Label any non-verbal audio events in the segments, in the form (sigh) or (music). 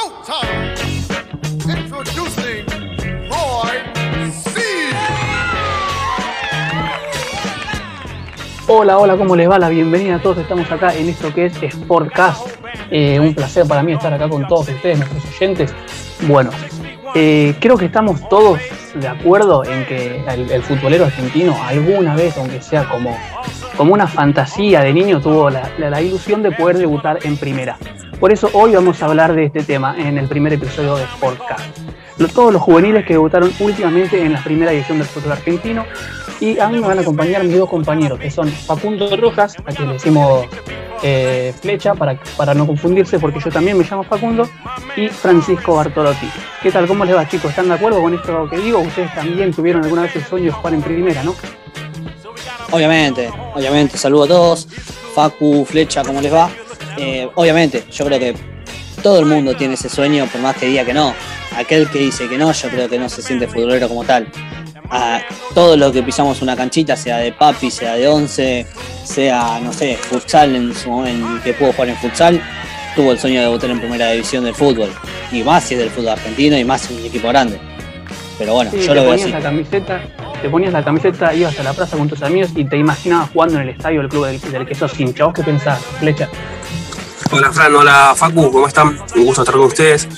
showtime. Introducing Roy C. Hola, hola, ¿cómo les va? La bienvenida a todos. Estamos acá en esto que es Sportcast. Eh, un placer para mí estar acá con todos ustedes, nuestros oyentes. Bueno, eh, creo que estamos todos de acuerdo en que el, futbolero argentino alguna vez, aunque sea como, como una fantasía de niño, tuvo la- la ilusión de poder debutar en primera. Por eso hoy vamos a hablar de este tema en el primer episodio de Sportcast. Todos los juveniles que debutaron últimamente en la primera edición del fútbol argentino y a mí me van a acompañar mis dos compañeros, que son Facundo Rojas, a quien le decimos eh, Flecha, para, para no confundirse, porque yo también me llamo Facundo, y Francisco Bartolotti. ¿Qué tal? ¿Cómo les va, chicos? ¿Están de acuerdo con esto que digo? Ustedes también tuvieron alguna vez el sueño de jugar en primera, ¿no? Obviamente, obviamente, saludo a todos. Facu, Flecha, ¿cómo les va? Eh, obviamente, yo creo que todo el mundo tiene ese sueño, por más que diga que no. Aquel que dice que no, yo creo que no se siente futbolero como tal. A todos los que pisamos una canchita, sea de papi, sea de once, sea, no sé, futsal en su momento, que pudo jugar en futsal, tuvo el sueño de debutar en primera división del fútbol. Y más si es del fútbol argentino y más si es un equipo grande. Pero bueno, Sí, yo lo veo así. la camiseta, te ponías la camiseta, ibas a la plaza con tus amigos y te imaginabas jugando en el estadio del club del, del que sos hincha. ¿Vos qué pensás, Flecha? Hola Fran, hola Facu, ¿cómo están? Un gusto estar con ustedes.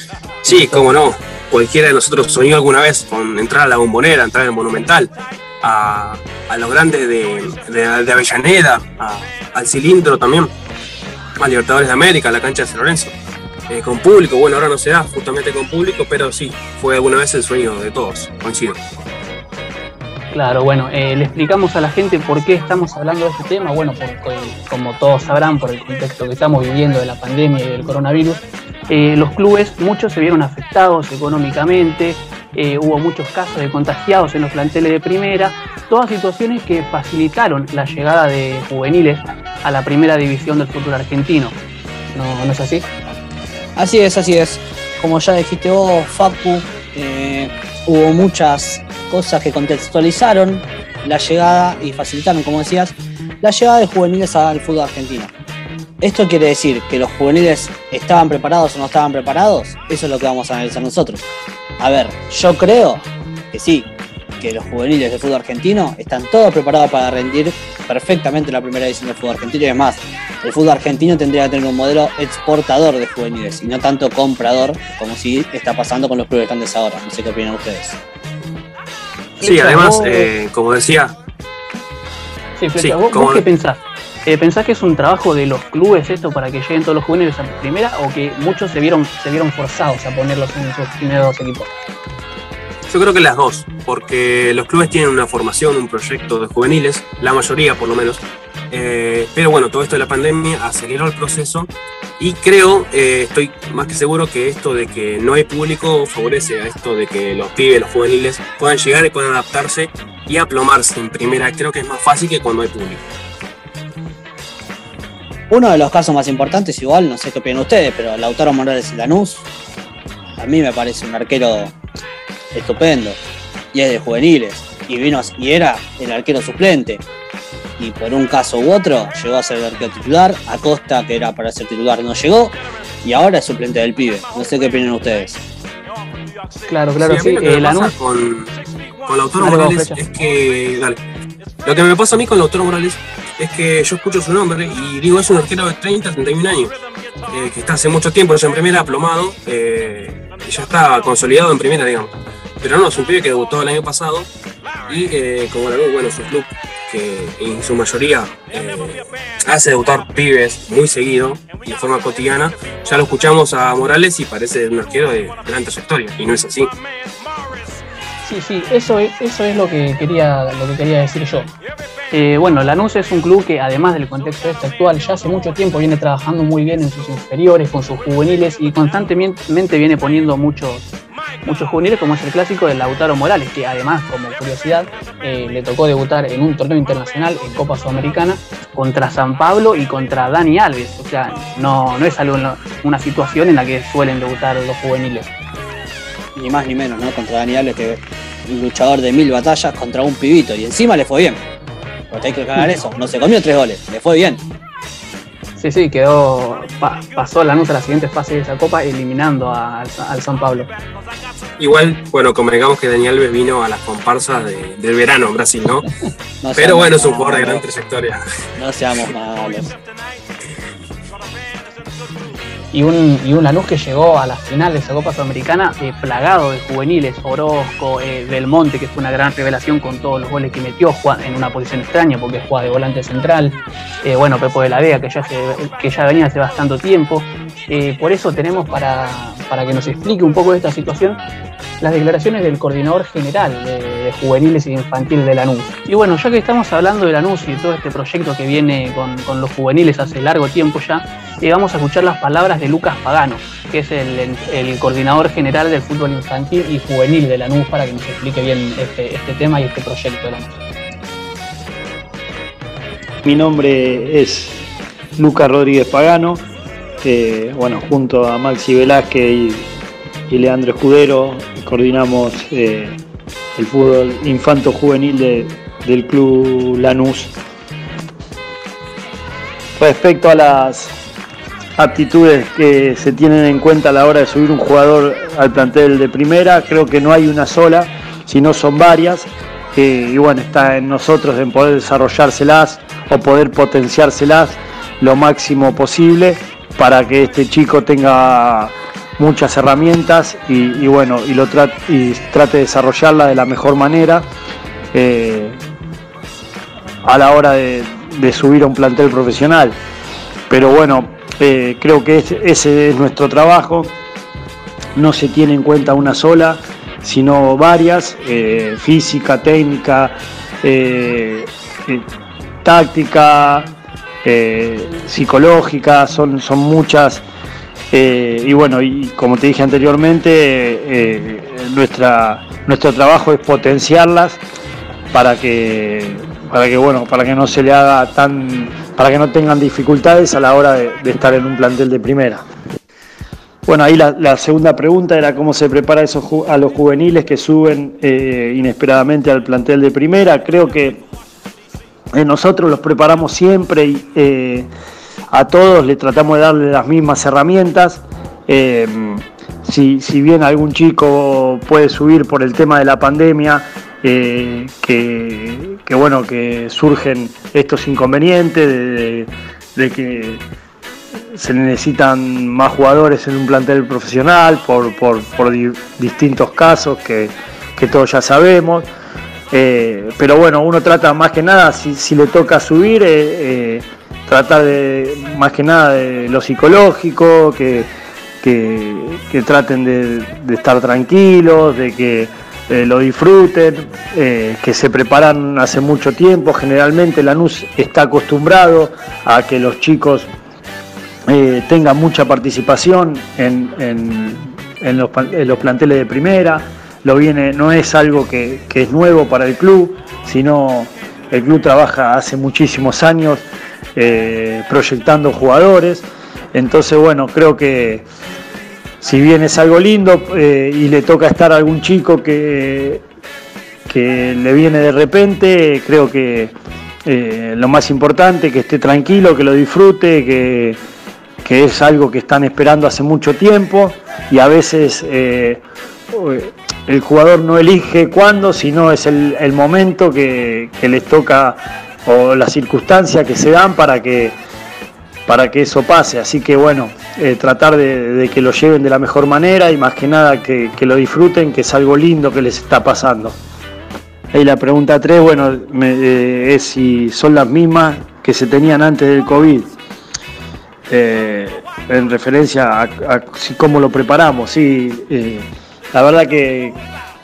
Sí, cómo no, cualquiera de nosotros soñó alguna vez con entrar a la bombonera, entrar al Monumental, a, los grandes de, de- Avellaneda, al cilindro también, a Libertadores de América, a la cancha de San Lorenzo. Eh, con público, bueno, ahora no se da justamente con público, pero sí, fue alguna vez el sueño de todos, coincido. Claro, bueno, eh, le explicamos a la gente por qué estamos hablando de este tema. Bueno, porque, como todos sabrán, por el contexto que estamos viviendo de la pandemia y del coronavirus, eh, los clubes, muchos se vieron afectados económicamente, eh, hubo muchos casos de contagiados en los planteles de primera, todas situaciones que facilitaron la llegada de juveniles a la primera división del fútbol argentino. ¿No, no es así? Así es, así es. Como ya dijiste vos, Facu, hubo muchas cosas que contextualizaron la llegada y facilitaron, como decías, la llegada de juveniles al fútbol argentino. ¿Esto quiere decir que los juveniles estaban preparados o no estaban preparados? Eso es lo que vamos a analizar nosotros. A ver, yo creo que sí, que los juveniles del fútbol argentino están todos preparados para rendir perfectamente la primera edición del fútbol argentino y es más, el fútbol argentino tendría que tener un modelo exportador de juveniles y no tanto comprador como si está pasando con los clubes grandes ahora. No sé qué opinan ustedes. Sí, además, vos- eh, como decía, Sí, Flecha, Sí, ¿vos, qué pensás? Eh, ¿Pensás que es un trabajo de los clubes esto para que lleguen todos los juveniles a primera o que muchos se vieron, se vieron forzados a ponerlos en sus primeros equipos? Yo creo que las dos, porque los clubes tienen una formación, un proyecto de juveniles, la mayoría por lo menos, eh, pero bueno, todo esto de la pandemia aceleró el proceso y creo, eh, estoy más que seguro que esto de que no hay público favorece a esto de que los pibes, los juveniles puedan llegar y puedan adaptarse y aplomarse en primera. Creo que es más fácil que cuando hay público. Uno de los casos más importantes, igual, no sé qué opinan ustedes, pero Lautaro Morales y Lanús, a mí me parece un arquero estupendo. Y es de juveniles. Y vino y era el arquero suplente. Y por un caso u otro llegó a ser el arquero titular. Acosta, que era para ser titular, no llegó. Y ahora es suplente del pibe. No sé qué opinan ustedes. Claro, claro, Sí, sí. mí lo que eh, Lanús- con, con Lautaro Dale, Morales es que. Dale. Lo que me pasa a mí con Lautaro Morales es que yo escucho su nombre y digo, es un arquero de 30, 31 años, eh, que está hace mucho tiempo ya en primera, aplomado, eh, y ya está consolidado en primera, digamos. Pero no, es un pibe que debutó el año pasado y eh, como la bueno, su club, que en su mayoría eh, hace debutar pibes muy seguido y de forma cotidiana, ya lo escuchamos a Morales y parece un arquero de gran trayectoria, y no es así. Sí, sí, eso es, eso es lo que quería, lo que quería decir yo. Eh, bueno, Lanús es un club que además del contexto este actual, ya hace mucho tiempo viene trabajando muy bien en sus inferiores, con sus juveniles y constantemente viene poniendo muchos, muchos juveniles, como es el clásico de Lautaro Morales, que además, como curiosidad, eh, le tocó debutar en un torneo internacional en Copa Sudamericana contra San Pablo y contra Dani Alves. O sea, no, no es algo, una situación en la que suelen debutar los juveniles. Ni más ni menos, ¿no? Contra Dani Alves, que un luchador de mil batallas contra un pibito. Y encima le fue bien. Porque hay que cagar eso. No se comió tres goles, le fue bien. Sí, sí, quedó. pasó Lanús a la siguiente fase de esa copa eliminando al, San Pablo. Igual, bueno, convengamos que Daniel Alves vino a las comparsas del verano en Brasil, ¿no? (laughs) Pero bueno, es un jugador de gran trayectoria. No seamos malos y un, y un Lanús que llegó a la final de esa Copa Sudamericana eh, plagado de juveniles, Orozco, eh, Belmonte, que fue una gran revelación con todos los goles que metió, en una posición extraña porque juega de volante central, eh, bueno, Pepo de la Vega, que ya, que ya venía hace bastante tiempo. Por eso tenemos para, para que nos explique un poco esta situación las declaraciones del coordinador general de, juveniles y infantiles de Lanús. Y bueno, ya que estamos hablando de Lanús y de todo este proyecto que viene con, los juveniles hace largo tiempo ya, eh, vamos a escuchar las palabras de Lucas Pagano, que es el, coordinador general del fútbol infantil y juvenil de Lanús, para que nos explique bien este, este tema y este proyecto de Lanús. Mi nombre es Lucas Rodríguez Pagano, eh, bueno, junto a Maxi Velázquez y Leandro Escudero, coordinamos eh, el fútbol infanto juvenil del club Lanús. Respecto a las aptitudes que se tienen en cuenta a la hora de subir un jugador al plantel de primera, creo que no hay una sola, sino son varias. y bueno, está en nosotros en poder desarrollárselas o poder potenciárselas lo máximo posible para que este chico tenga muchas herramientas y, bueno, y, lo trate, y trate de desarrollarla de la mejor manera eh, a la hora de, subir a un plantel profesional. Pero bueno, eh, creo que ese es nuestro trabajo. No se tiene en cuenta una sola, sino varias, eh, física, técnica, táctica, psicológica, son, son muchas eh, y bueno, y como te dije anteriormente, eh, nuestra, nuestro trabajo es potenciarlas para que, para que bueno, para que no se le haga tan, para que no tengan dificultades a la hora de, estar en un plantel de primera. Bueno, ahí la, segunda pregunta era cómo se prepara esos, a los juveniles que suben eh, inesperadamente al plantel de primera. Creo que nosotros los preparamos siempre y a todos le tratamos de darle las mismas herramientas. Eh, si, bien algún chico puede subir por el tema de la pandemia, eh, que, bueno, que surgen estos inconvenientes de, que se necesitan más jugadores en un plantel profesional por, distintos casos que, todos ya sabemos. Eh, pero bueno, uno trata más que nada, si, le toca subir, tratar de, más que nada de lo psicológico, que, que, traten de, estar tranquilos, de que eh, lo disfruten, eh, que se preparan hace mucho tiempo. Generalmente Lanús está acostumbrado a que los chicos eh, tengan mucha participación en, en, los, los, planteles de primera. Lo viene, no es algo que, que es nuevo para el club, sino el club trabaja hace muchísimos años eh, proyectando jugadores. Entonces, bueno, creo que si bien es algo lindo eh, y le toca estar a algún chico que, que le viene de repente, creo que eh, lo más importante, que esté tranquilo, que lo disfrute, que, es algo que están esperando hace mucho tiempo y a veces el jugador no elige cuándo, sino es el, momento que, les toca o las circunstancias que se dan para que, para que eso pase. Así que bueno, eh, tratar de, que lo lleven de la mejor manera y más que nada que, lo disfruten, que es algo lindo que les está pasando. Y la pregunta 3, bueno, eh, es si son las mismas que se tenían antes del COVID. Eh, en referencia a, cómo lo preparamos, sí, la verdad que,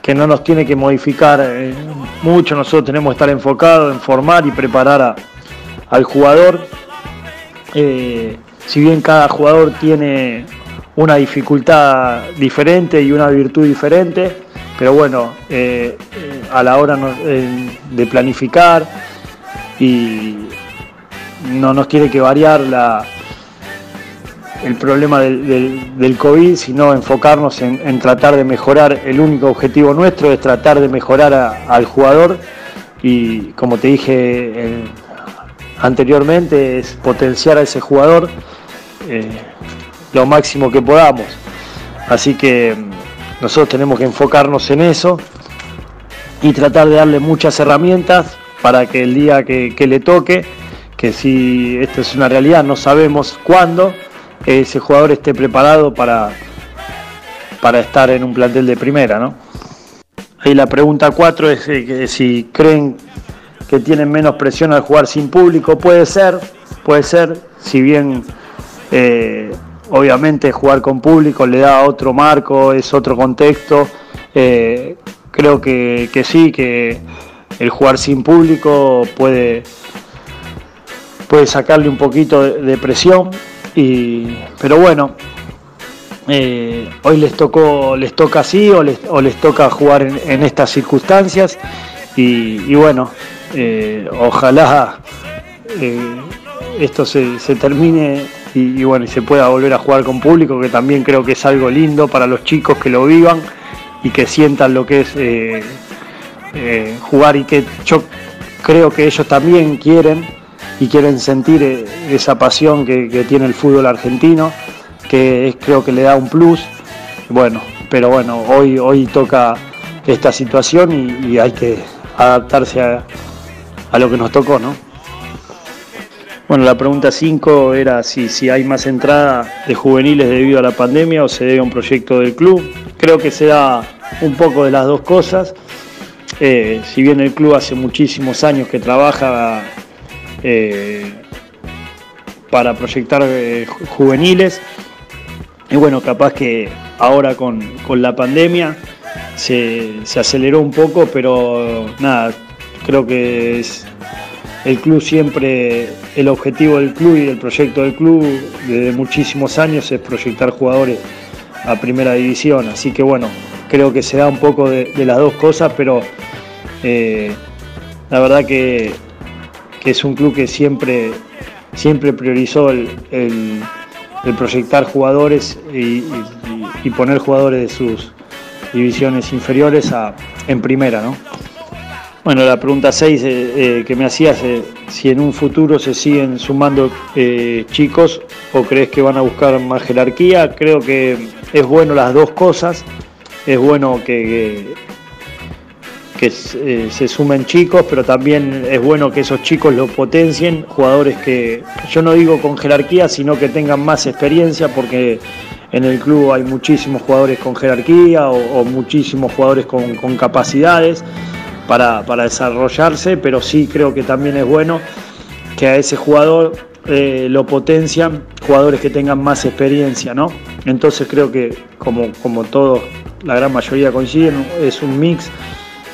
que no nos tiene que modificar eh, mucho, nosotros tenemos que estar enfocados en formar y preparar al jugador. Eh, si bien cada jugador tiene una dificultad diferente y una virtud diferente, pero bueno, eh, a la hora de planificar y no nos tiene que variar la, el problema del, COVID, sino enfocarnos en, tratar de mejorar. El único objetivo nuestro es tratar de mejorar al jugador y como te dije anteriormente, es potenciar a ese jugador eh, lo máximo que podamos. Así que mm, nosotros tenemos que enfocarnos en eso y tratar de darle muchas herramientas para que el día que, le toque, que si esto es una realidad, no sabemos cuándo, ese jugador esté preparado para, para estar en un plantel de primera, ¿no? Ahí la pregunta 4 es eh, si creen que tienen menos presión al jugar sin público. Puede ser, puede ser, si bien eh, obviamente jugar con público le da otro marco, es otro contexto. Eh, creo que, sí, que el jugar sin público puede, puede sacarle un poquito de, presión. Y, pero bueno, eh, hoy les tocó, les toca así o les, o les toca jugar en, estas circunstancias. Y, bueno, eh, ojalá esto se, termine y, bueno, y se pueda volver a jugar con público, que también creo que es algo lindo para los chicos que lo vivan y que sientan lo que es eh, eh, jugar y que yo creo que ellos también quieren y quieren sentir eh, esa pasión que, tiene el fútbol argentino, que creo que le da un plus. Bueno, pero bueno, hoy, hoy toca esta situación y, hay que adaptarse a, a lo que nos tocó, ¿no? Bueno, la pregunta 5 era si, si hay más entrada de juveniles debido a la pandemia o se debe a un proyecto del club. Creo que se da un poco de las dos cosas. Eh, si bien el club hace muchísimos años que trabaja para proyectar eh, juveniles, y bueno, capaz que ahora con, la pandemia se, se aceleró un poco, pero nada, creo que es, el club siempre, el objetivo del club y del proyecto del club desde muchísimos años es proyectar jugadores a primera división. Así que bueno, creo que se da un poco de, las dos cosas, pero eh, la verdad que, es un club que siempre, siempre priorizó el, proyectar jugadores y, poner jugadores de sus divisiones inferiores en primera, ¿no? Bueno, la pregunta 6 eh, eh, que me hacías, eh, si en un futuro se siguen sumando chicos o crees que van a buscar más jerarquía, creo que es bueno las dos cosas, es bueno que, se sumen chicos, pero también es bueno que esos chicos lo potencien, jugadores que yo no digo con jerarquía, sino que tengan más experiencia, porque en el club hay muchísimos jugadores con jerarquía o, muchísimos jugadores con, con capacidades para, desarrollarse, pero sí creo que también es bueno que a ese jugador eh, lo potencian jugadores que tengan más experiencia, ¿no? Entonces creo que como, como todos, la gran mayoría coinciden, es un mix.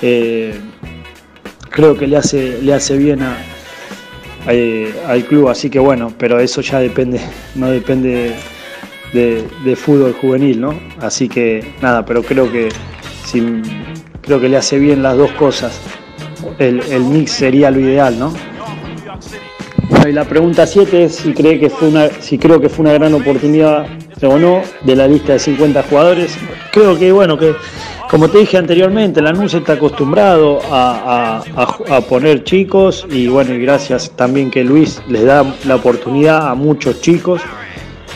Eh, creo que le hace, le hace bien eh, al club, así que bueno, pero eso ya depende, (laughs) no depende de, de, fútbol juvenil, ¿no? Así que nada, pero creo que si creo que le hace bien las dos cosas. El, mix sería lo ideal, ¿no? y la pregunta 7 es si, cree que fue una, si creo que fue una gran oportunidad o no de la lista de 50 jugadores. Creo que, bueno, que como te dije anteriormente, la NUS está acostumbrado a, poner chicos y bueno, y gracias también que Luis les da la oportunidad a muchos chicos.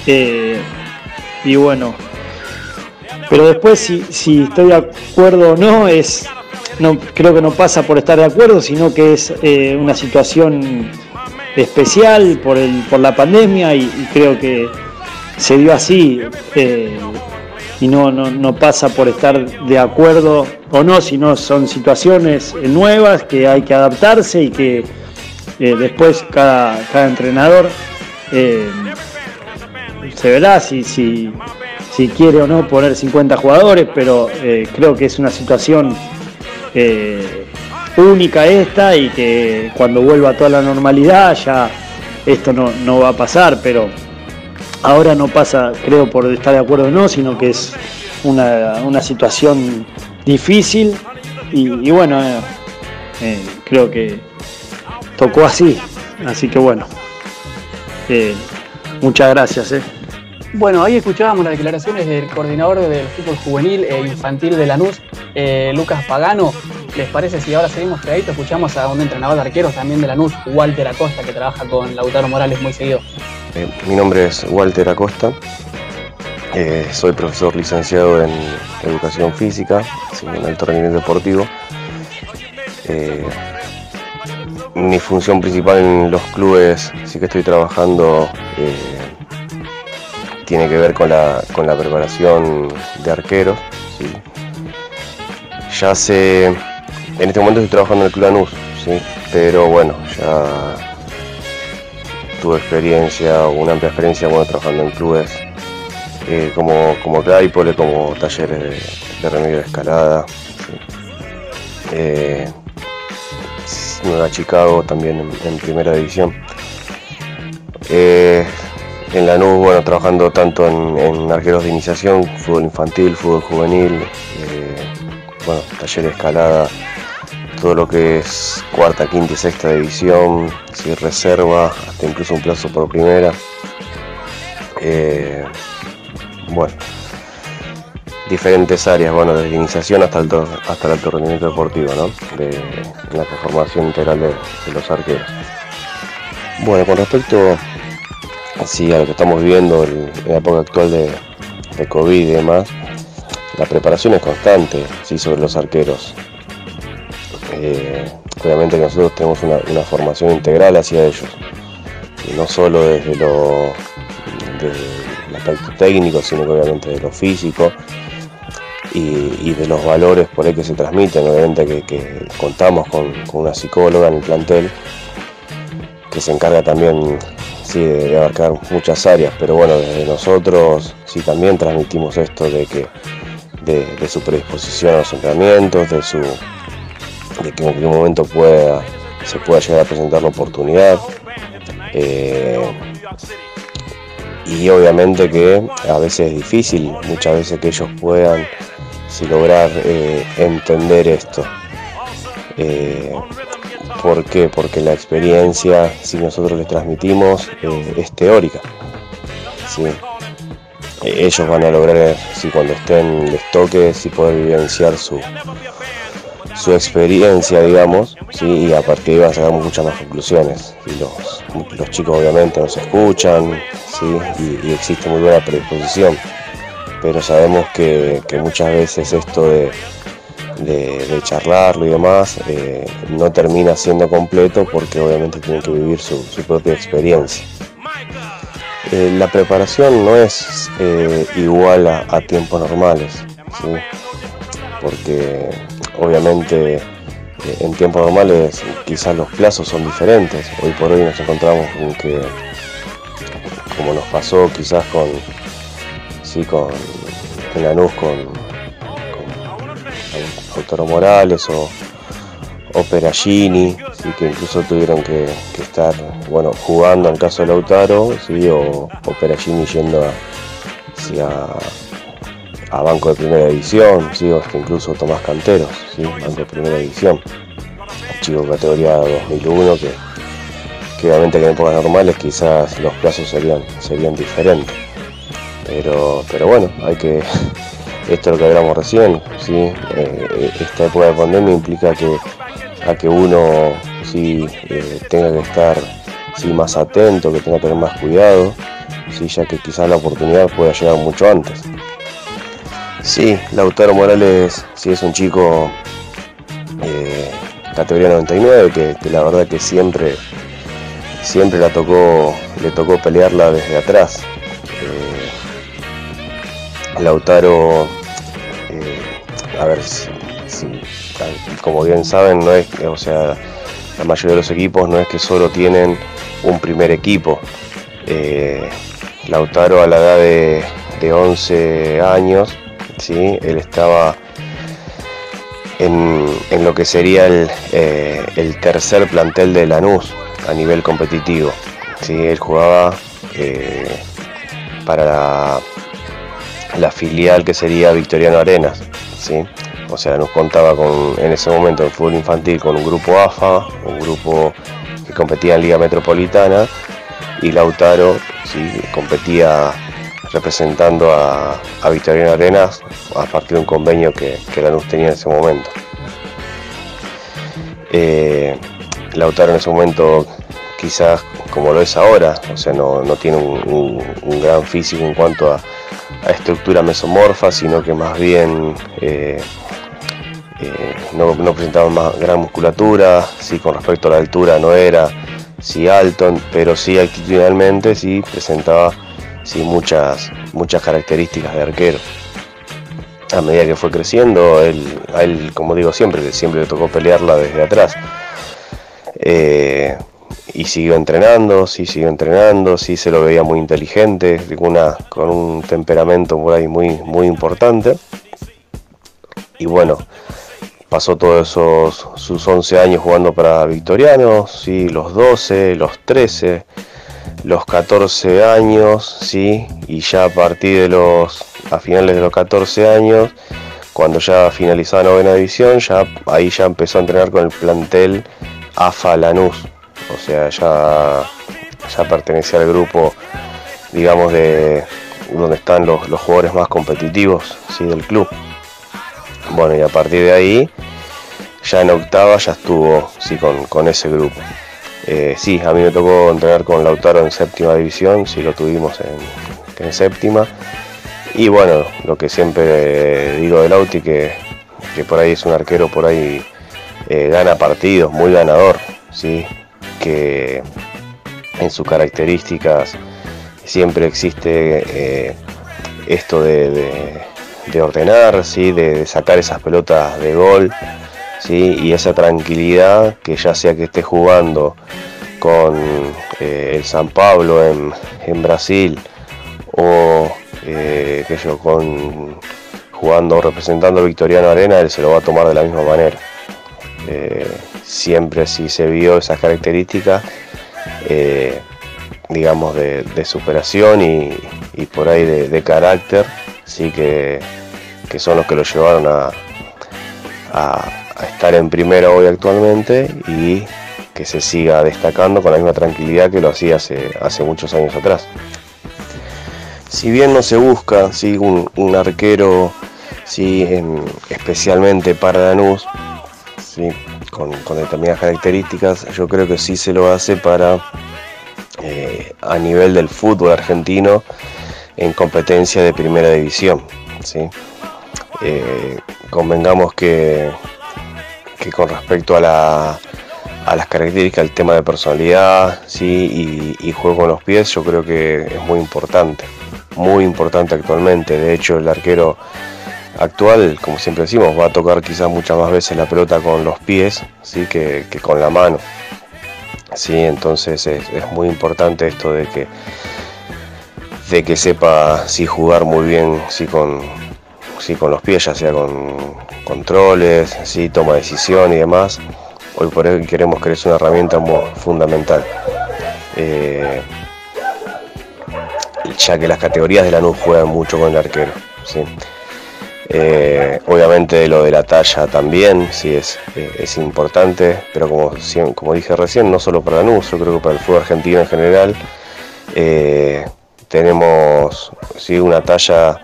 Eh, y bueno, pero después si, si estoy de acuerdo o no, es no creo que no pasa por estar de acuerdo, sino que es eh, una situación especial por, el, por la pandemia y, creo que se dio así eh, y no, no, pasa por estar de acuerdo o no, sino son situaciones nuevas que hay que adaptarse y que eh, después cada, cada entrenador se verá si, si, si quiere o no poner 50 jugadores, pero eh, creo que es una situación eh, única esta y que cuando vuelva a toda la normalidad ya esto no, va a pasar, pero ahora no pasa, creo, por estar de acuerdo o no, sino que es una, situación difícil y, bueno, eh, creo que tocó así, así que bueno, muchas gracias. Bueno, ahí escuchábamos las declaraciones del coordinador del fútbol juvenil e infantil de Lanús, eh, Lucas Pagano, ¿les parece si ahora seguimos pegaditos? Escuchamos a un entrenador de arqueros también de Lanús, Walter Acosta, que trabaja con Lautaro Morales muy seguido. Eh, mi nombre es Walter Acosta, eh, soy profesor licenciado en Educación Física, en alto rendimiento deportivo. Eh, mi función principal en los clubes, sí que estoy trabajando, tiene que ver con la, con la preparación de arqueros. Ya sé, en este momento estoy trabajando en el Club Anus, ¿sí? pero bueno, ya tuve experiencia, una amplia experiencia bueno, trabajando en clubes eh, como, como Claypole, como talleres de, remedio de escalada. Eh, Nueva Chicago también en, primera división. Eh, en Lanús, bueno, trabajando tanto en, en arqueros de iniciación, fútbol infantil, fútbol juvenil, bueno, taller de escalada, todo lo que es cuarta, quinta y sexta división, si reserva, hasta incluso un plazo por primera. Eh, bueno, diferentes áreas, bueno, desde iniciación hasta el, hasta el alto rendimiento deportivo, ¿no? De, la transformación integral de, los arqueros. Bueno, con respecto sí, a lo que estamos viviendo en la época actual de, de COVID y demás, la preparación es constante, sí, sobre los arqueros. Eh, obviamente nosotros tenemos una, formación integral hacia ellos, no solo desde lo aspecto técnico, sino que obviamente de lo físico y, de los valores por ahí que se transmiten. Obviamente que, contamos con, una psicóloga en el plantel que se encarga también sí, de, de abarcar muchas áreas, pero bueno, desde nosotros sí también transmitimos esto de que de, de su predisposición a los entrenamientos, de su de que en cualquier momento pueda se pueda llegar a presentar la oportunidad. Eh, y obviamente que a veces es difícil, muchas veces que ellos puedan si lograr eh, entender esto. Eh, ¿Por qué? Porque la experiencia, si nosotros les transmitimos, eh, es teórica. ¿sí? Eh, ellos van a lograr, si cuando estén les toque, si poder vivenciar su, su experiencia, digamos, ¿sí? y a partir de ahí sacar muchas más conclusiones. Y los, los chicos obviamente nos escuchan, ¿sí? y, existe muy buena predisposición, pero sabemos que, que muchas veces esto de, de, de charlarlo y demás eh, no termina siendo completo porque obviamente tienen que vivir su, su propia experiencia. Eh, la preparación no es eh, igual a, a tiempos normales, ¿sí? porque obviamente eh, en tiempos normales quizás los plazos son diferentes. Hoy por hoy nos encontramos con que, como nos pasó quizás con, sí, con en Lanús con, con Morales o, o Peragini, que incluso tuvieron que, estar bueno, jugando en caso de Lautaro, sí, o, o Peragini yendo a, sí, a, a banco de primera división, sí, hasta incluso Tomás Canteros, sí, banco de primera división, chico categoría 2001 que, que obviamente que en épocas normales quizás los plazos serían, serían diferentes. Pero, pero bueno, hay que, (laughs) esto es lo que hablamos recién, ¿sí? Eh, esta época de pandemia implica que a que uno sí eh, tenga que estar sí, más atento, que tenga que tener más cuidado, sí, ya que quizás la oportunidad pueda llegar mucho antes. Sí, Lautaro Morales sí es un chico eh, categoría 99 que, que la verdad que siempre siempre tocó le tocó pelearla desde atrás. Eh, Lautaro eh, a ver si, si- como bien saben no es o sea la mayoría de los equipos no es que solo tienen un primer equipo. Eh, Lautaro a la edad de, de 11 años, ¿sí? él estaba en, en lo que sería el, eh, el tercer plantel de Lanús a nivel competitivo. ¿sí? Él jugaba eh, para la, la filial que sería Victoriano Arenas. ¿sí? O sea, nos contaba con, en ese momento en fútbol infantil con un grupo AFA, un grupo que competía en Liga Metropolitana y Lautaro sí, competía representando a, a Arenas a partir de un convenio que, que Lanús tenía en ese momento. Eh, Lautaro en ese momento quizás como lo es ahora, o sea, no, tiene un, gran físico en cuanto a, estructura mesomorfa, sino que más bien eh, eh, no, presentaba más gran musculatura, sí con respecto a la altura no era sí alto, pero sí actitudinalmente sí presentaba sí muchas, muchas características de arquero. A medida que fue creciendo, él, a él, como digo siempre, siempre le tocó pelearla desde atrás. Eh, y siguió entrenando, sí siguió entrenando, sí se lo veía muy inteligente, con un temperamento por ahí muy, muy importante. Y bueno, pasó todos esos sus 11 años jugando para Victorianos, sí, los 12, los 13, los 14 años, sí, y ya a partir de los a finales de los 14 años, cuando ya finalizaba novena división, ya ahí ya empezó a entrenar con el plantel AFA Lanús, o sea, ya, ya pertenecía al grupo, digamos, de donde están los, jugadores más competitivos ¿sí? del club. Bueno, y a partir de ahí, ya en octava ya estuvo sí, con, ese grupo. Eh, sí, a mí me tocó entrenar con Lautaro en séptima división, sí lo tuvimos en, séptima. Y bueno, lo que siempre digo de Lauti, que, que por ahí es un arquero, por ahí eh, gana partidos, muy ganador, ¿sí? que en sus características siempre existe eh, esto de, ordenar, ¿sí? de, sacar esas pelotas de gol ¿sí? y esa tranquilidad que ya sea que esté jugando con eh, el San Pablo en, Brasil o que yo, con jugando representando al Victoriano Arena, él se lo va a tomar de la misma manera. Eh, siempre si se vio esas características, eh, digamos, de, superación y, por ahí de, carácter, sí que, son los que lo llevaron a, estar en primera hoy actualmente y que se siga destacando con la misma tranquilidad que lo hacía hace, muchos años atrás. Si bien no se busca ¿sí? un, arquero ¿sí? especialmente para Lanús, con, determinadas características, yo creo que sí se lo hace para eh, a nivel del fútbol argentino en competencia de primera división. Eh, convengamos que, que con respecto a, la, a las características, el tema de personalidad ¿sí? y, juego con los pies, yo creo que es muy importante, muy importante actualmente. De hecho, el arquero actual, como siempre decimos, va a tocar quizás muchas más veces la pelota con los pies ¿sí? que, con la mano. ¿sí? Entonces es, muy importante esto de que, de que sepa sí, jugar muy bien sí, con, sí, con los pies, ya sea con controles, ¿sí? toma de decisión y demás. Hoy por hoy queremos que es una herramienta muy fundamental. Eh, ya que las categorías de la NU juegan mucho con el arquero. ¿sí? Eh, obviamente lo de la talla también, sí es, eh, es importante, pero como, como dije recién, no solo para NUS, yo creo que para el fútbol argentino en general, tenemos sí, una talla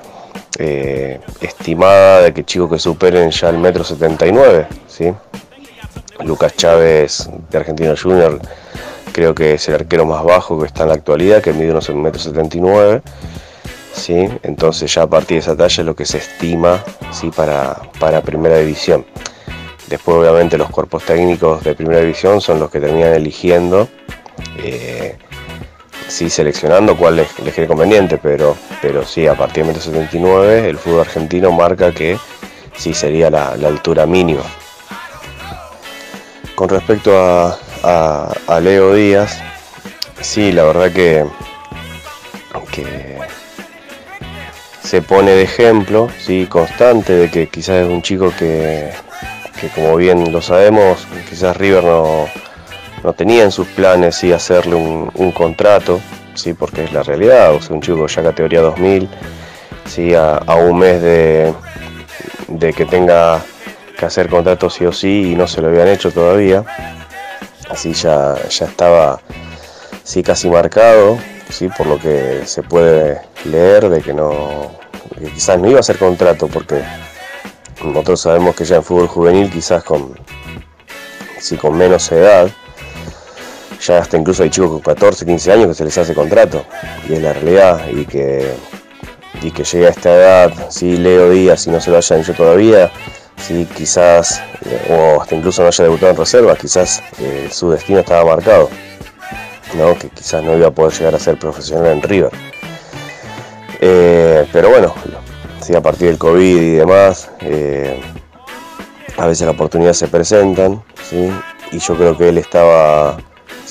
estimada de que chicos que superen ya el metro 79, ¿sí? Lucas Chávez de Argentino Junior creo que es el arquero más bajo que está en la actualidad, que mide unos metro 79 ¿sí? entonces ya a partir de esa talla es lo que se estima ¿sí? para, para primera división. Después obviamente los cuerpos técnicos de primera división son los que terminan eligiendo, eh, sí seleccionando cuál les, les quede conveniente, pero, pero sí, a partir de 79 el fútbol argentino marca que sí sería la, altura mínima. Con respecto a, a, Leo Díaz, sí, la verdad que, que se pone de ejemplo, ¿sí? constante, de que quizás es un chico que, como bien lo sabemos, quizás River no, no tenía en sus planes ¿sí? hacerle un, contrato, ¿sí? porque es la realidad, o sea, un chico ya categoría 2000, ¿sí? a, un mes de, de que tenga que hacer contrato sí o sí y no se lo habían hecho todavía, así ya, ya estaba sí casi marcado, sí por lo que se puede leer de que no quizás no iba a ser contrato porque nosotros sabemos que ya en fútbol juvenil quizás con si con menos edad, ya hasta incluso hay chicos con 14, 15 años que se les hace contrato, y es la realidad, y que, y que llegue a esta edad, si Leo Díaz y no se lo hayan hecho todavía, si quizás, eh, o hasta incluso no haya debutado en reserva, quizás eh, su destino estaba marcado, ¿no? que quizás no iba a poder llegar a ser profesional en River. Eh, pero bueno, sí, a partir del COVID y demás, a veces las oportunidades se presentan, y yo creo que él estaba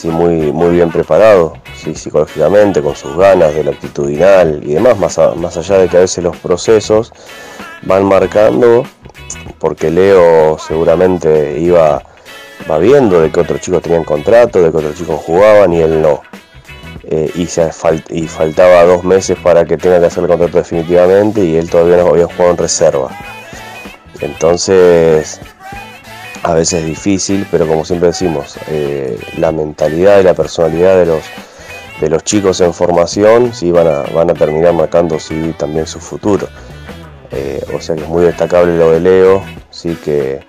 sí, muy, muy bien preparado ¿sí? psicológicamente, con sus ganas del actitudinal y demás, más, más allá de que a veces los procesos van marcando, porque Leo seguramente iba va viendo de que otros chicos tenían contrato, de que otros chicos jugaban y él no. Eh, y, se y faltaba dos meses para que tenga que hacer el contrato definitivamente y él todavía no había jugado en reserva. Entonces, a veces es difícil, pero como siempre decimos, eh, la mentalidad y la personalidad de los, de los chicos en formación sí van a, van a terminar marcando sí, también su futuro. Eh, o sea que es muy destacable lo de Leo, sí que,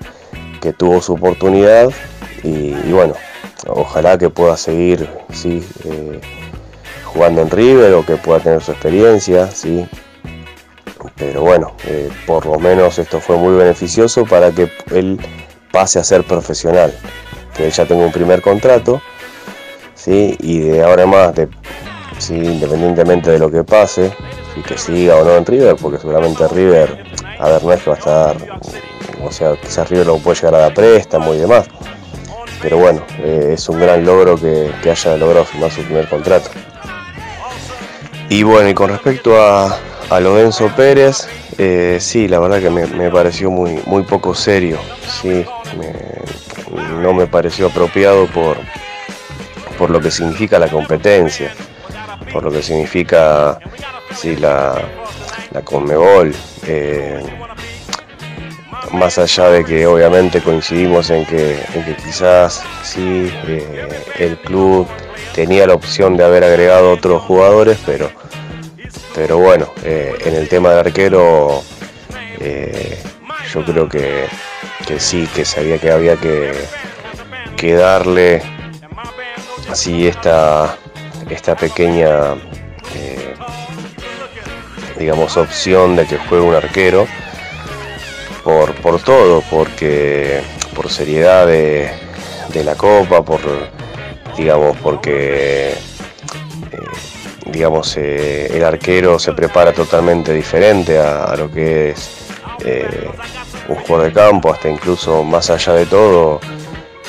tuvo su oportunidad y, bueno, ojalá que pueda seguir sí, eh, jugando en River o que pueda tener su experiencia, sí, pero bueno, por lo menos esto fue muy beneficioso para que él pase a ser profesional, que ya tenga un primer contrato, ¿sí? y de ahora más, de, ¿sí? independientemente de lo que pase, y que siga o no en River, porque seguramente River, a ver, no es que va a estar, o sea, quizás River lo puede llegar a dar préstamo y demás, pero bueno, eh, es un gran logro que, que haya logrado firmar su primer contrato. Y bueno, y con respecto a, a Lorenzo Pérez, eh, sí, la verdad que me, pareció muy, muy poco serio, sí, no me pareció apropiado por, por lo que significa la competencia, por lo que significa sí, la, la Conmebol. Eh, más allá de que obviamente coincidimos en que, quizás sí eh, el club tenía la opción de haber agregado otros jugadores, pero pero bueno, eh, en el tema del arquero, eh, yo creo que, sí, que sabía que había que, darle así esta, esta pequeña, eh, digamos, opción de que juegue un arquero por, por todo, porque por seriedad de, de la copa, por digamos, porque digamos, eh, el arquero se prepara totalmente diferente a, lo que es eh, un jugador de campo, hasta incluso más allá de todo,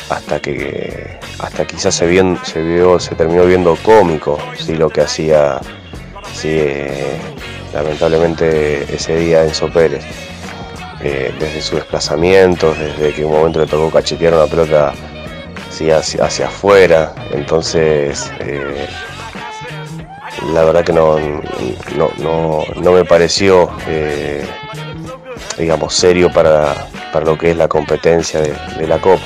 hasta que hasta quizás se, se vio, se terminó viendo cómico, sí, lo que hacía sí, eh, lamentablemente ese día Enzo Pérez. desde su desplazamiento, desde que un momento le tocó cachetear una pelota hacia, hacia afuera, entonces la verdad que no, no, me pareció, eh, digamos, serio para, lo que es la competencia de, la Copa.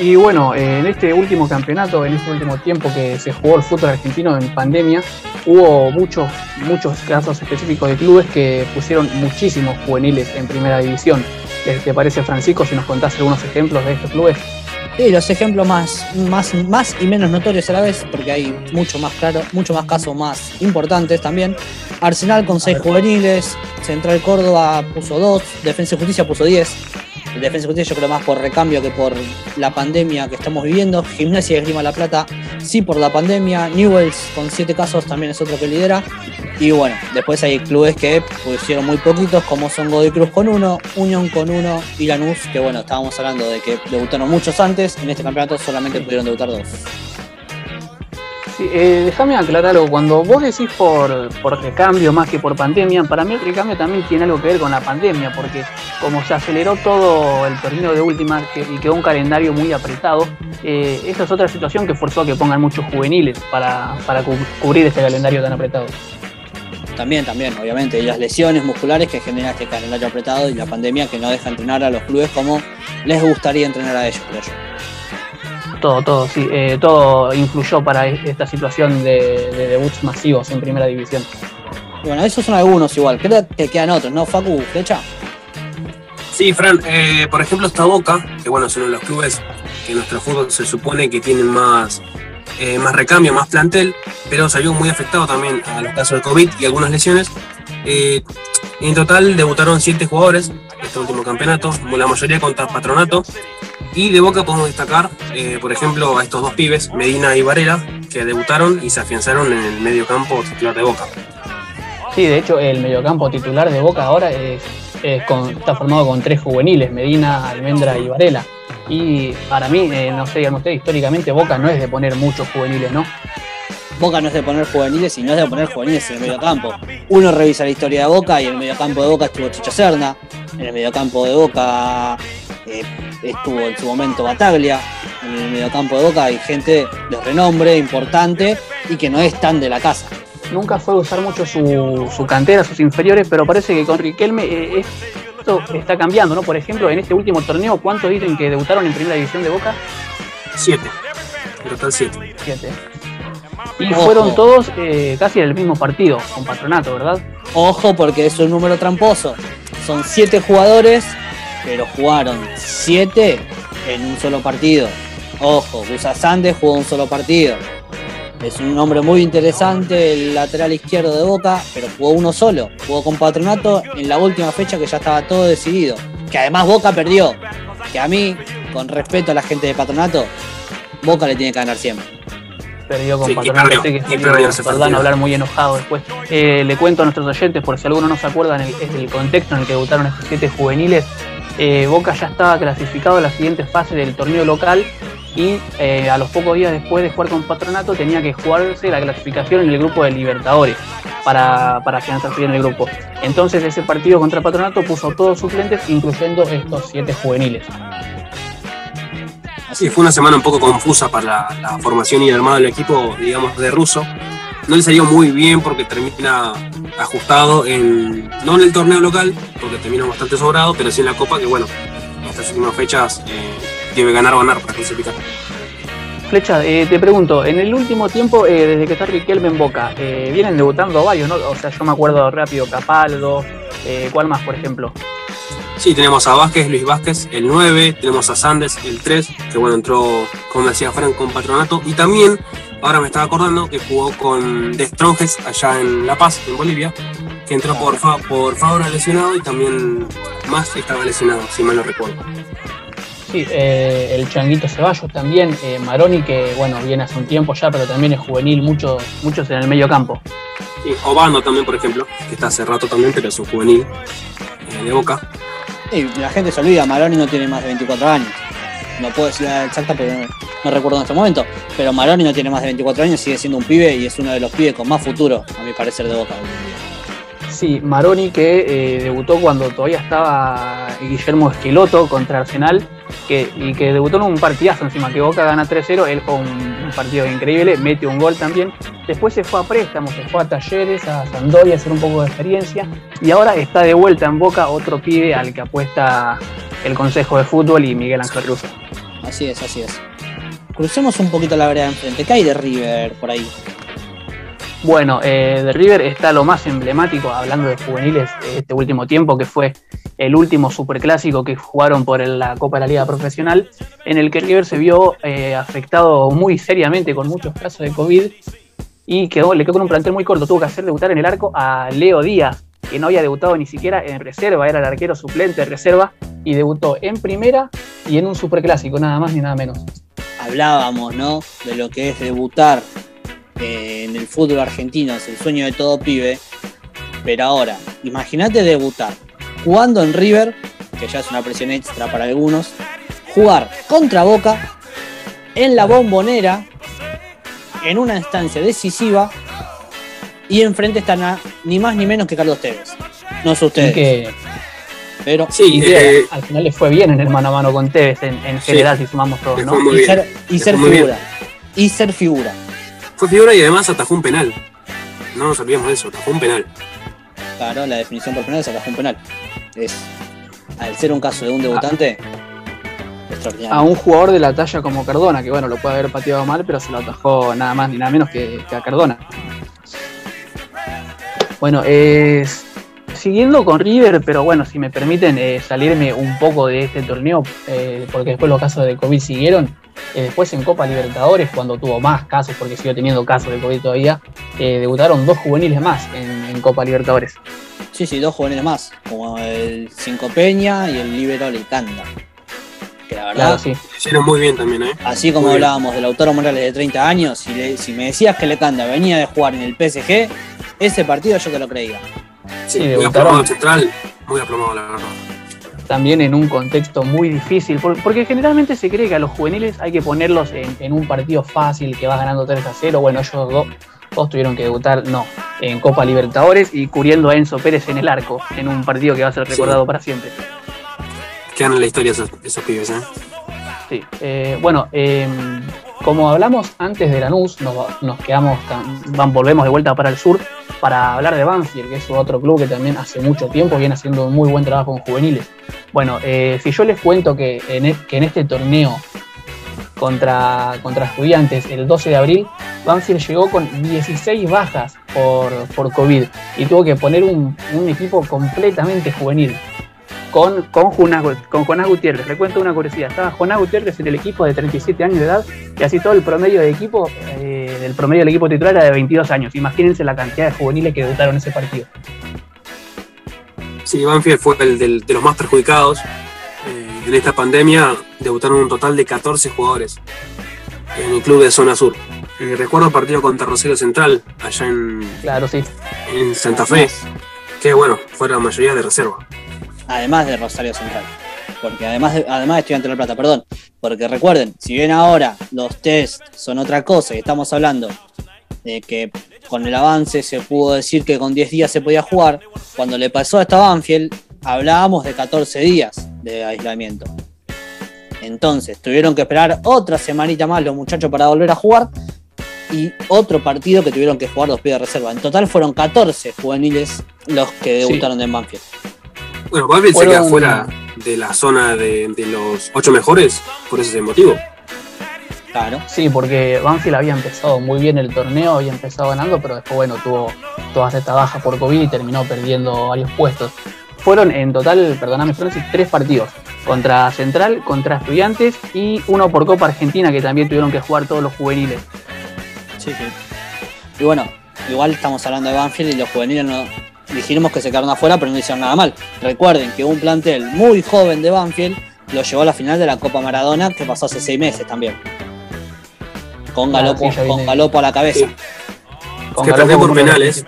Y bueno, en este último campeonato, en este último tiempo que se jugó el fútbol argentino en pandemia, hubo muchos, muchos casos específicos de clubes que pusieron muchísimos juveniles en primera división. ¿Te parece, Francisco, si nos contás algunos ejemplos de estos clubes? Sí, los ejemplos más, más, más y menos notorios a la vez, porque hay mucho más claro, mucho más casos más importantes también. Arsenal con seis juveniles, Central Córdoba puso dos, Defensa y Justicia puso 10. Defensa y Justicia yo creo más por recambio que por la pandemia que estamos viviendo. Gimnasia y Esgrima La Plata sí por la pandemia. Newells con siete casos también es otro que lidera. Y bueno, después hay clubes que pusieron muy poquitos, como son Godoy Cruz con uno, Unión con uno y Lanús, que bueno, estábamos hablando de que debutaron muchos antes, en este campeonato solamente pudieron debutar dos. Eh, déjame aclarar algo. Cuando vos decís por, por recambio más que por pandemia, para mí el recambio también tiene algo que ver con la pandemia, porque como se aceleró todo el torneo de última y quedó un calendario muy apretado, eh, esa es otra situación que forzó a que pongan muchos juveniles para, para cubrir este calendario tan apretado. También, también, obviamente, y las lesiones musculares que generan este calendario apretado y la pandemia que no deja entrenar a los clubes como les gustaría entrenar a ellos, creo yo todo, todo, sí, eh, todo influyó para esta situación de, debuts masivos en primera división. Bueno, esos son algunos igual, creo que quedan otros, ¿no? Facu, flecha. Sí, Fran, eh, por ejemplo, esta Boca, que bueno, son los clubes que nuestro fútbol se supone que tienen más, eh, más recambio, más plantel, pero salió muy afectado también a los casos de COVID y algunas lesiones. Eh, en total debutaron siete jugadores este último campeonato, la mayoría contra Patronato. Y de Boca podemos destacar, eh, por ejemplo, a estos dos pibes, Medina y Varela, que debutaron y se afianzaron en el medio campo titular de Boca. Sí, de hecho, el mediocampo titular de Boca ahora es, es con- está formado con tres juveniles, Medina, Almendra y Varela. Y para mí, eh, no sé, díganme ustedes, históricamente Boca no es de poner muchos juveniles, ¿no? Boca no es de poner juveniles y no es de poner juveniles en el mediocampo. Uno revisa la historia de Boca y en el mediocampo de Boca estuvo Chicho Serna, en el mediocampo de Boca eh, estuvo en su momento Bataglia, en el mediocampo de Boca hay gente de renombre importante y que no es tan de la casa. Nunca fue a usar mucho su, su cantera, sus inferiores, pero parece que con Riquelme eh, esto está cambiando, ¿no? Por ejemplo, en este último torneo, ¿cuántos dicen que debutaron en primera división de Boca? Siete. En total siete. Siete. Y Ojo. fueron todos eh, casi en el mismo partido, con patronato, ¿verdad? Ojo porque es un número tramposo. Son siete jugadores, pero jugaron siete en un solo partido. Ojo, Gusa Sandes jugó un solo partido. Es un nombre muy interesante, el lateral izquierdo de Boca, pero jugó uno solo. Jugó con Patronato en la última fecha que ya estaba todo decidido. Que además Boca perdió. Que a mí, con respeto a la gente de Patronato, Boca le tiene que ganar siempre. Perdió con Sí, y patronato, perdió, que y perdió partido. a hablar muy enojado después. Eh, le cuento a nuestros oyentes, por si alguno no se acuerdan, el, es el contexto en el que debutaron estos siete juveniles. Eh, Boca ya estaba clasificado a la siguiente fase del torneo local y eh, a los pocos días después de jugar con Patronato tenía que jugarse la clasificación en el grupo de Libertadores para, para afianzarse en el grupo. Entonces ese partido contra Patronato puso todos suplentes, incluyendo estos siete juveniles. Sí, fue una semana un poco confusa para la, la formación y el armado del equipo, digamos, de ruso. No le salió muy bien porque termina ajustado en, no en el torneo local, porque terminó bastante sobrado, pero sí en la Copa, que bueno, en estas últimas fechas eh, debe ganar o ganar para clasificar. Flecha, eh, te pregunto, en el último tiempo, eh, desde que está Riquelme en Boca, vienen debutando varios, ¿no? O sea, yo me acuerdo rápido, Capaldo, ¿cuál más, por ejemplo? Sí, tenemos a Vázquez, Luis Vázquez, el 9, tenemos a Sandes, el 3, que bueno, entró, como decía Frank, con Patronato, y también, ahora me estaba acordando, que jugó con De Stronges allá en La Paz, en Bolivia, que entró por, Fa, por Fabra lesionado y también más estaba lesionado, si mal no recuerdo. Sí, eh, el Changuito Ceballos también, eh, Maroni, que bueno, viene hace un tiempo ya, pero también es juvenil, muchos, muchos en el medio campo. Y Obando también, por ejemplo, que está hace rato también, pero es un juvenil eh, de Boca. Y la gente se olvida, Maroni no tiene más de 24 años. No puedo decir la exacta, pero no, recuerdo en este momento. Pero Maroni no tiene más de 24 años, sigue siendo un pibe y es uno de los pibes con más futuro, a mi parecer, de Boca. Sí, Maroni que eh, debutó cuando todavía estaba Guillermo Esqueloto contra Arsenal que, y que debutó en un partidazo encima, que Boca gana 3-0, él fue un, partido increíble, mete un gol también. Después se fue a préstamos, se fue a Talleres, a Sandoria a hacer un poco de experiencia y ahora está de vuelta en Boca otro pibe al que apuesta el Consejo de Fútbol y Miguel Ángel Russo. Así es, así es. Crucemos un poquito la vereda enfrente. ¿Qué hay de River por ahí? Bueno, eh, de River está lo más emblemático, hablando de juveniles, de este último tiempo, que fue el último superclásico que jugaron por la Copa de la Liga Profesional, en el que River se vio eh, afectado muy seriamente con muchos casos de COVID y quedó, le quedó con un plantel muy corto. Tuvo que hacer debutar en el arco a Leo Díaz, que no había debutado ni siquiera en reserva, era el arquero suplente de reserva y debutó en primera y en un superclásico, nada más ni nada menos. Hablábamos, ¿no? De lo que es debutar eh, en el fútbol argentino, es el sueño de todo pibe. Pero ahora, imagínate debutar jugando en River, que ya es una presión extra para algunos, jugar contra Boca en la bombonera, en una instancia decisiva, y enfrente están a, ni más ni menos que Carlos Tevez. No sé ustedes, que pero Sí, que eh, al final le fue bien en el mano a mano con Tevez en, en Sí. general, si sumamos todos, ¿no? y ser, y figura. Y ser figura. Fue figura y además atajó un penal. No nos olvidemos de eso, atajó un penal. Claro, la definición por penal es atajó un penal. Es, al ser un caso de un debutante, extraordinario. A un jugador de la talla como Cardona, que bueno, lo puede haber pateado mal, pero se lo atajó nada más ni nada menos que, que a Cardona. Bueno, es, siguiendo con River, pero bueno, si me permiten eh, salirme un poco de este torneo, eh, porque después los casos de COVID siguieron. Eh, después en Copa Libertadores, cuando tuvo más casos, porque siguió teniendo casos de COVID todavía, debutaron dos juveniles más en, Copa Libertadores. Sí, sí, dos juveniles más, como el Cinco Peña y el Libero Licanda. Que la verdad, sí. hicieron muy bien también, ¿eh? Así como hablábamos del Lautaro Morales de 30 años, si, si me decías que Lecanda venía de jugar en el PSG, ese partido yo te lo creía. Sí, muy aplomado central, muy aplomado la verdad. También en un contexto muy difícil, porque generalmente se cree que a los juveniles hay que ponerlos en, un partido fácil que va ganando 3 a 0. Bueno, ellos dos, todos tuvieron que debutar, no, en Copa Libertadores y cubriendo a Enzo Pérez en el arco, en un partido que va a ser recordado para siempre. Quedan en la historia esos, pibes, ¿eh? Sí, eh, bueno, eh, como hablamos antes de Lanús, nos, nos quedamos, volvemos de vuelta para el sur para hablar de Banfield, que es otro club que también hace mucho tiempo viene haciendo un muy buen trabajo con juveniles. Bueno, eh, si yo les cuento que en, e, que en este torneo contra, contra estudiantes el 12 de abril, Banfield llegó con 16 bajas por, COVID y tuvo que poner un equipo completamente juvenil con, con, con Jonás Gutiérrez. Le cuento una curiosidad. Estaba Jonás Gutiérrez en el equipo de 37 años de edad y así todo el promedio de equipo, eh, el promedio del equipo titular era de 22 años. Imagínense la cantidad de juveniles que debutaron ese partido. Sí, Banfield fue el de los más perjudicados. Eh, en esta pandemia debutaron un total de 14 jugadores en el club de Zona Sur. Eh, recuerdo el partido contra Rosario Central, allá en, claro, sí. en Santa Fe, que bueno, fue la mayoría de reserva además de Rosario Central. Porque además de, además de Estudiante de La Plata, perdón. Porque recuerden, si bien ahora los test son otra cosa y estamos hablando de que con el avance se pudo decir que con 10 días se podía jugar, cuando le pasó a esta Banfield hablábamos de 14 días de aislamiento. Entonces tuvieron que esperar otra semanita más los muchachos para volver a jugar y otro partido que tuvieron que jugar dos pies de reserva. En total fueron 14 juveniles los que debutaron en Banfield. Bueno, Banfield se queda fuera de la zona de, los ocho mejores por ese motivo. Claro. Sí, porque Banfield había empezado muy bien el torneo, había empezado ganando, pero después, bueno, tuvo todas estas bajas por COVID y terminó perdiendo varios puestos. Fueron en total, perdóname Francis, tres partidos. Contra Central, contra Estudiantes y uno por Copa Argentina que también tuvieron que jugar todos los juveniles. Sí, sí. Y bueno, igual estamos hablando de Banfield y los juveniles no, dijimos que se quedaron afuera, pero no hicieron nada mal. Recuerden que un plantel muy joven de Banfield lo llevó a la final de la Copa Maradona, que pasó hace seis meses también. Con Galopo, con Galopo a la cabeza. que perdió por penales.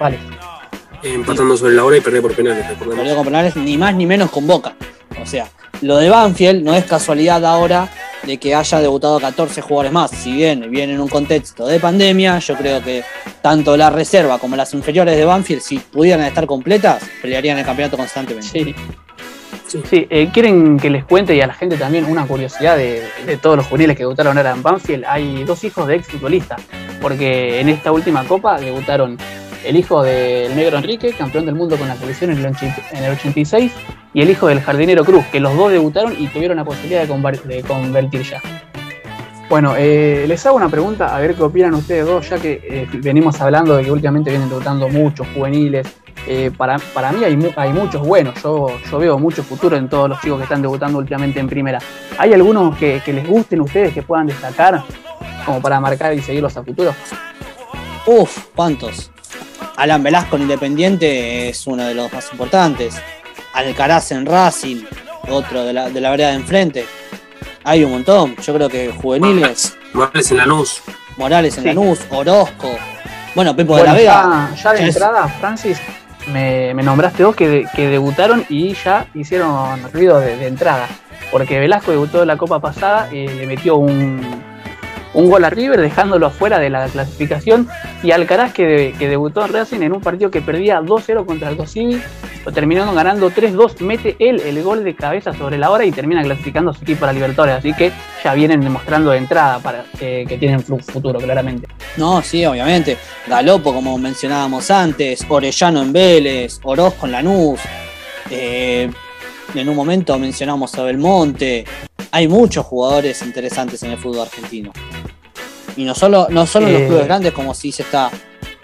Empatando sobre la hora y perdió por penales. Perdió por penales, ni más ni menos con Boca. O sea, lo de Banfield no es casualidad ahora de que haya debutado 14 jugadores más. Si bien viene en un contexto de pandemia, yo creo que tanto la reserva como las inferiores de Banfield, si pudieran estar completas, pelearían el campeonato constantemente. Sí. Sí, eh, quieren que les cuente y a la gente también una curiosidad de, todos los juveniles que debutaron ahora en Banfield. Hay dos hijos de ex futbolistas, porque en esta última copa debutaron el hijo del negro Enrique, campeón del mundo con la selección en el 86, y el hijo del jardinero Cruz, que los dos debutaron y tuvieron la posibilidad de, convertir ya. Bueno, eh, les hago una pregunta, a ver qué opinan ustedes dos, ya que eh, venimos hablando de que últimamente vienen debutando muchos juveniles. Eh, para, para mí hay, hay muchos buenos, yo, yo veo mucho futuro en todos los chicos que están debutando últimamente en primera. ¿Hay algunos que, que les gusten ustedes, que puedan destacar, como para marcar y seguirlos a futuro? Uf, ¿cuántos? Alan Velasco en Independiente es uno de los más importantes. Alcaraz en Racing, otro de la, de la vereda de enfrente. Hay un montón. Yo creo que juveniles. Morales en Lanús. Morales en Lanús, Orozco. Bueno, Pepo de la Vega. Ya, de entrada, Francis, me, nombraste dos que, debutaron y ya hicieron ruido de, entrada. Porque Velasco debutó en la Copa pasada y le metió un, un gol a River dejándolo afuera de la clasificación y Alcaraz que, debutó en Racing en un partido que perdía 2-0 contra el Civil, lo ganando 3-2, mete él el gol de cabeza sobre la hora y termina clasificando su equipo para Libertadores, así que ya vienen demostrando de entrada para que, que tienen futuro claramente. No, sí, obviamente. Galopo, como mencionábamos antes, Orellano en Vélez, Orozco en Lanús, eh, en un momento mencionamos a Belmonte, hay muchos jugadores interesantes en el fútbol argentino. Y no solo, no solo en los eh, clubes grandes, como si se está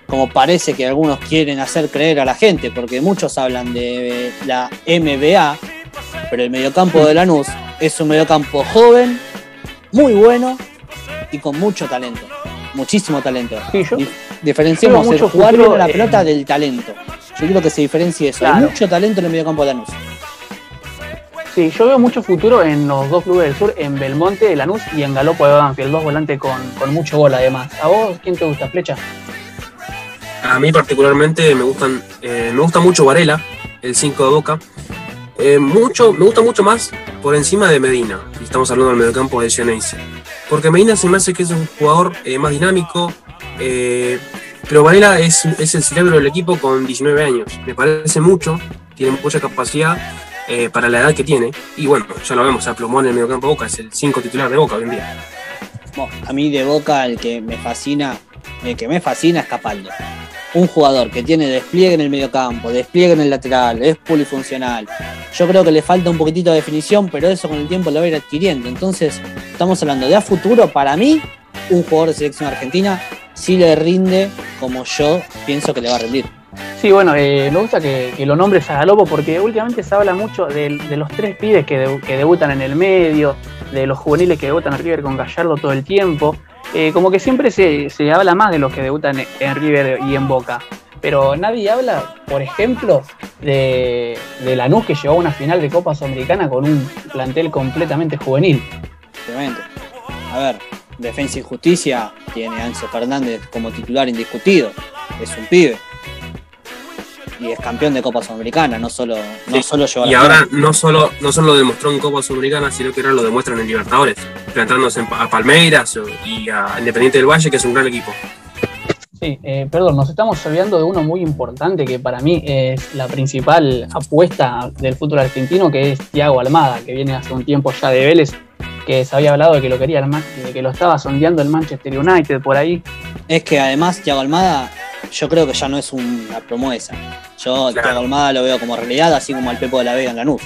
como parece que algunos quieren hacer creer a la gente, porque muchos hablan de la MBA, pero el mediocampo de Lanús es un mediocampo joven, muy bueno y con mucho talento, muchísimo talento. Sí, yo- Dif- Diferenciemos yo veo el jugar bien a la pelota del talento. Yo quiero que se diferencie eso. Hay mucho talento en el mediocampo de Lanús. Yo veo mucho futuro en los dos clubes del sur, en Belmonte, Lanús y en Galopo de Banfield, dos volantes con, mucho gol además. ¿A vos quién te gusta, Flecha? A mí particularmente me gustan, eh, me gusta mucho Varela, el 5 de Boca. Eh, mucho, me gusta mucho más por encima de Medina, si estamos hablando del mediocampo de Geneise. Porque Medina se me hace que es un jugador eh, más dinámico, pero Varela es el cerebro del equipo con 19 años. Me parece mucho, tiene mucha capacidad eh, para la edad que tiene. Y bueno, ya lo vemos, aplomó en el mediocampo de Boca, es el 5 titular de Boca hoy en día. A mí de Boca el que me fascina, el que me fascina es Capaldo. Un jugador que tiene despliegue en el mediocampo, despliegue en el lateral, es polifuncional. Yo creo que le falta un poquitito de definición, pero eso con el tiempo lo va a ir adquiriendo. Entonces, estamos hablando de a futuro, para mí, un jugador de selección argentina si le rinde como yo pienso que le va a rendir. Sí, bueno, eh, me gusta que, que lo nombres a Galopo porque últimamente se habla mucho de, los tres pibes que, debu- que debutan en el medio, de los juveniles que debutan en River con Gallardo todo el tiempo. Eh, como que siempre se, habla más de los que debutan en, River y en Boca. Pero nadie habla, por ejemplo, de, Lanús que llegó a una final de Copa Sudamericana con un plantel completamente juvenil. A ver, Defensa y Justicia tiene a Anzo Fernández como titular indiscutido. Es un pibe. Y es campeón de Copa Sudamericana, no solo, no Sí. solo lleva Y ahora no solo, no solo lo demostró en Copa Sudamericana, sino que ahora lo demuestran en Libertadores, plantándose a Palmeiras y a Independiente del Valle, que es un gran equipo. Sí, eh, perdón, nos estamos olvidando de uno muy importante que para mí es la principal apuesta del fútbol argentino, que es Thiago Almada, que viene hace un tiempo ya de Vélez, que se había hablado de que lo quería el de que lo estaba sondeando el Manchester United por ahí. Es que además Thiago Almada, yo creo que ya no es una promesa. Yo Claro. Thiago Almada lo veo como realidad, así como al Pepo de la Vega en Lanús.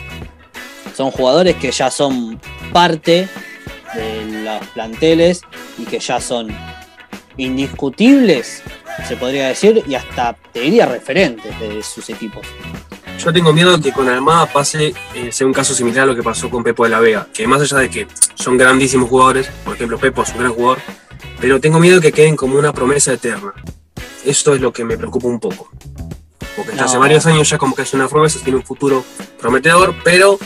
Son jugadores que ya son parte de los planteles y que ya son indiscutibles, se podría decir, y hasta te diría referentes de sus equipos. Yo tengo miedo que con Almada pase, eh, sea un caso similar a lo que pasó con Pepo de la Vega, que más allá de que son grandísimos jugadores, por ejemplo Pepo es un gran jugador, pero tengo miedo que queden como una promesa eterna. Esto es lo que me preocupa un poco. Porque desde hace No. varios años ya como que es una promesa, tiene un futuro prometedor, pero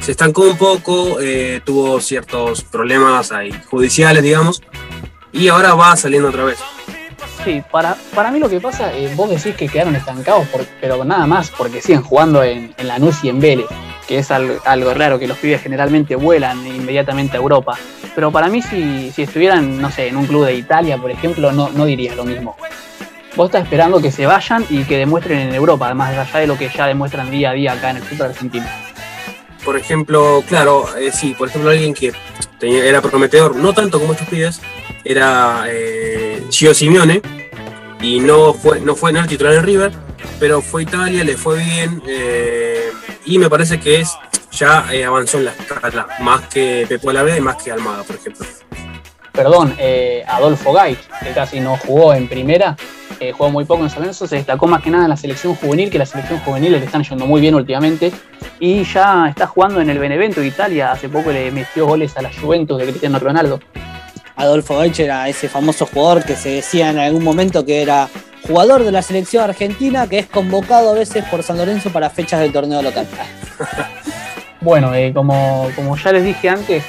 se estancó un poco, eh, tuvo ciertos problemas ahí, judiciales, digamos, y ahora va saliendo otra vez. Sí, para, para mí lo que pasa, eh, vos decís que quedaron estancados, por- pero nada más porque siguen jugando en, en Lanús y en Vélez, que es algo, algo raro, que los pibes generalmente vuelan inmediatamente a Europa. Pero para mí si, si estuvieran, no sé, en un club de Italia, por ejemplo, no, no dirías lo mismo. Vos estás esperando que se vayan y que demuestren en Europa, además allá de lo que ya demuestran día a día acá en el fútbol argentino. Por ejemplo, claro, eh, sí, por ejemplo, alguien que tenía- era prometedor, no tanto como estos pibes, era eh, Gio Simeone, y no fue, no fue no era titular en River, pero fue Italia, le fue bien, eh, y me parece que es ya eh, avanzó en la escala, más que Pepo Alavés y más que Almada, por ejemplo. Perdón, eh, Adolfo Gait, que casi no jugó en primera, eh, jugó muy poco en San Lorenzo, se destacó más que nada en la selección juvenil, que la selección juvenil le están yendo muy bien últimamente, y ya está jugando en el Benevento de Italia, hace poco le metió goles a la Juventus de Cristiano Ronaldo. Adolfo Gaich era ese famoso jugador que se decía en algún momento que era jugador de la selección argentina que es convocado a veces por San Lorenzo para fechas del torneo local. (laughs) Bueno, eh, como, como ya les dije antes,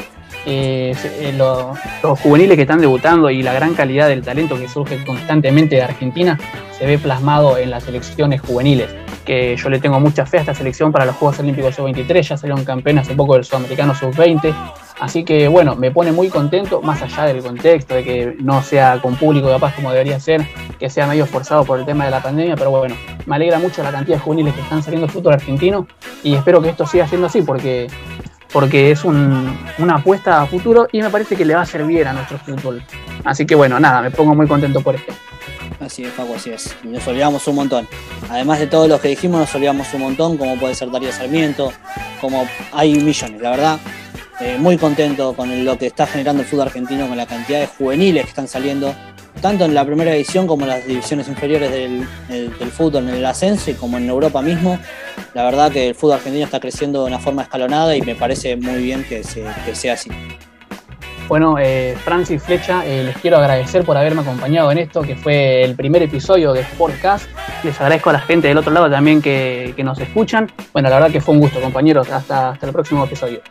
eh, lo- los juveniles que están debutando y la gran calidad del talento que surge constantemente de Argentina se ve plasmado en las selecciones juveniles. Que yo le tengo mucha fe a esta selección para los Juegos Olímpicos Sub-23, ya salieron campeón hace poco del Sudamericano Sub-20. Así que bueno, me pone muy contento, más allá del contexto, de que no sea con público capaz como debería ser, que sea medio forzado por el tema de la pandemia, pero bueno, me alegra mucho la cantidad de juveniles que están saliendo del fútbol argentino y espero que esto siga siendo así porque porque es un- una apuesta a futuro y me parece que le va a servir a nuestro fútbol. Así que bueno, nada, me pongo muy contento por esto. Así es, Paco, así es. Y nos olvidamos un montón. Además de todos los que dijimos, nos olvidamos un montón, como puede ser Darío Sarmiento, como hay millones, la verdad. Eh, muy contento con lo que está generando el fútbol argentino, con la cantidad de juveniles que están saliendo. Tanto en la primera división como en las divisiones inferiores del, fútbol, en el ascenso y como en Europa mismo. La verdad que el fútbol argentino está creciendo de una forma escalonada y me parece muy bien que sea así. Bueno, eh, Francis Flecha, eh, les quiero agradecer por haberme acompañado en esto, que fue el primer episodio de Sportcast. Les agradezco a la gente del otro lado también que, que nos escuchan. Bueno, la verdad que fue un gusto, compañeros. Hasta, hasta el próximo episodio.